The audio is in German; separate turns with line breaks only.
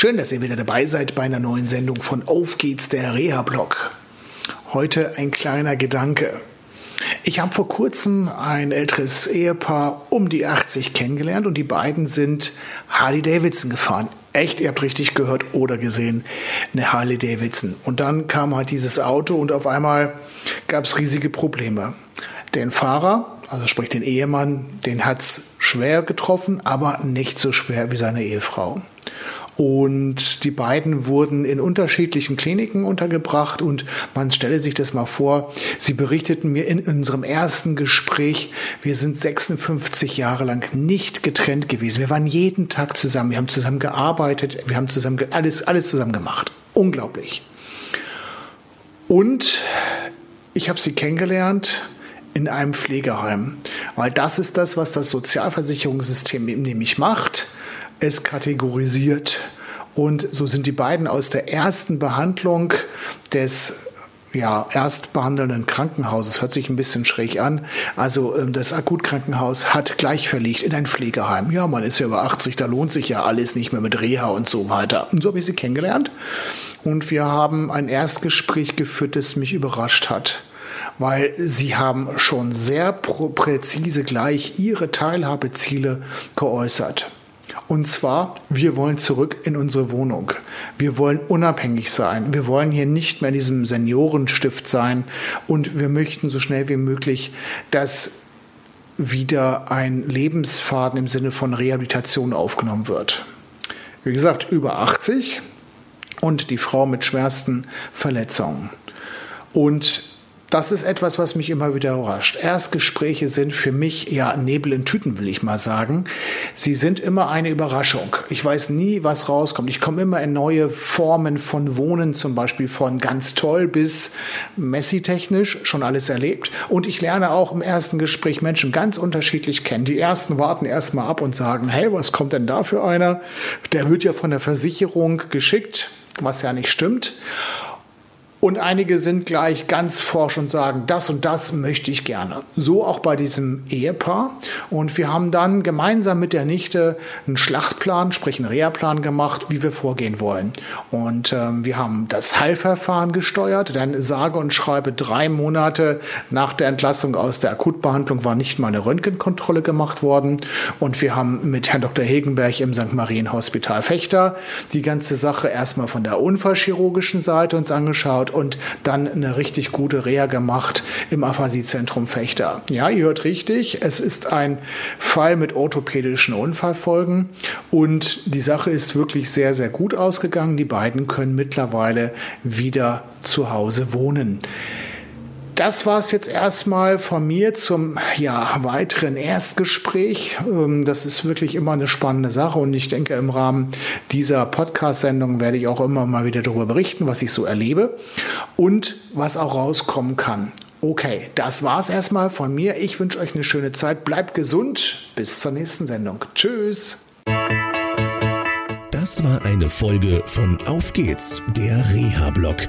Schön, dass ihr wieder dabei seid bei einer neuen Sendung von Auf geht's, der Reha-Blog. Heute ein kleiner Gedanke. Ich habe vor kurzem ein älteres Ehepaar um die 80 kennengelernt und die beiden sind Harley Davidson gefahren. Echt, ihr habt richtig gehört oder gesehen, eine Harley Davidson. Und dann kam halt dieses Auto und auf einmal gab es riesige Probleme. Den Fahrer, also sprich den Ehemann, den hat es schwer getroffen, aber nicht so schwer wie seine Ehefrau. Und die beiden wurden in unterschiedlichen Kliniken untergebracht und man stelle sich das mal vor, sie berichteten mir in unserem ersten Gespräch, wir sind 56 Jahre lang nicht getrennt gewesen. Wir waren jeden Tag zusammen, wir haben zusammen gearbeitet, wir haben zusammen alles, alles zusammen gemacht. Unglaublich. Und ich habe sie kennengelernt in einem Pflegeheim, weil das ist das, was das Sozialversicherungssystem nämlich macht es kategorisiert. Und so sind die beiden aus der ersten Behandlung des ja, erstbehandelnden Krankenhauses, hört sich ein bisschen schräg an. Also ähm, das Akutkrankenhaus hat gleich verlegt in ein Pflegeheim. Ja, man ist ja über 80, da lohnt sich ja alles nicht mehr mit Reha und so weiter. Und so habe ich sie kennengelernt. Und wir haben ein Erstgespräch geführt, das mich überrascht hat weil sie haben schon sehr präzise gleich ihre Teilhabeziele geäußert. Und zwar, wir wollen zurück in unsere Wohnung. Wir wollen unabhängig sein. Wir wollen hier nicht mehr in diesem Seniorenstift sein. Und wir möchten so schnell wie möglich, dass wieder ein Lebensfaden im Sinne von Rehabilitation aufgenommen wird. Wie gesagt, über 80 und die Frau mit schwersten Verletzungen. Und das ist etwas, was mich immer wieder überrascht. Erstgespräche sind für mich ja Nebel in Tüten, will ich mal sagen. Sie sind immer eine Überraschung. Ich weiß nie, was rauskommt. Ich komme immer in neue Formen von Wohnen, zum Beispiel von ganz toll bis messi-technisch, schon alles erlebt. Und ich lerne auch im ersten Gespräch Menschen ganz unterschiedlich kennen. Die ersten warten erstmal ab und sagen, hey, was kommt denn da für einer? Der wird ja von der Versicherung geschickt, was ja nicht stimmt. Und einige sind gleich ganz forsch und sagen, das und das möchte ich gerne. So auch bei diesem Ehepaar. Und wir haben dann gemeinsam mit der Nichte einen Schlachtplan, sprich einen Reha-Plan gemacht, wie wir vorgehen wollen. Und ähm, wir haben das Heilverfahren gesteuert, denn sage und schreibe drei Monate nach der Entlassung aus der Akutbehandlung war nicht mal eine Röntgenkontrolle gemacht worden. Und wir haben mit Herrn Dr. Hegenberg im St. Marien Hospital Fechter die ganze Sache erstmal von der unfallchirurgischen Seite uns angeschaut angeschaut und dann eine richtig gute Reha gemacht im Aphasiezentrum Fechter. Ja, ihr hört richtig, es ist ein Fall mit orthopädischen Unfallfolgen und die Sache ist wirklich sehr, sehr gut ausgegangen. Die beiden können mittlerweile wieder zu Hause wohnen. Das war es jetzt erstmal von mir zum ja, weiteren Erstgespräch. Ähm, das ist wirklich immer eine spannende Sache und ich denke, im Rahmen dieser Podcast-Sendung werde ich auch immer mal wieder darüber berichten, was ich so erlebe und was auch rauskommen kann. Okay, das war es erstmal von mir. Ich wünsche euch eine schöne Zeit. Bleibt gesund. Bis zur nächsten Sendung. Tschüss.
Das war eine Folge von Auf geht's, der Reha-Blog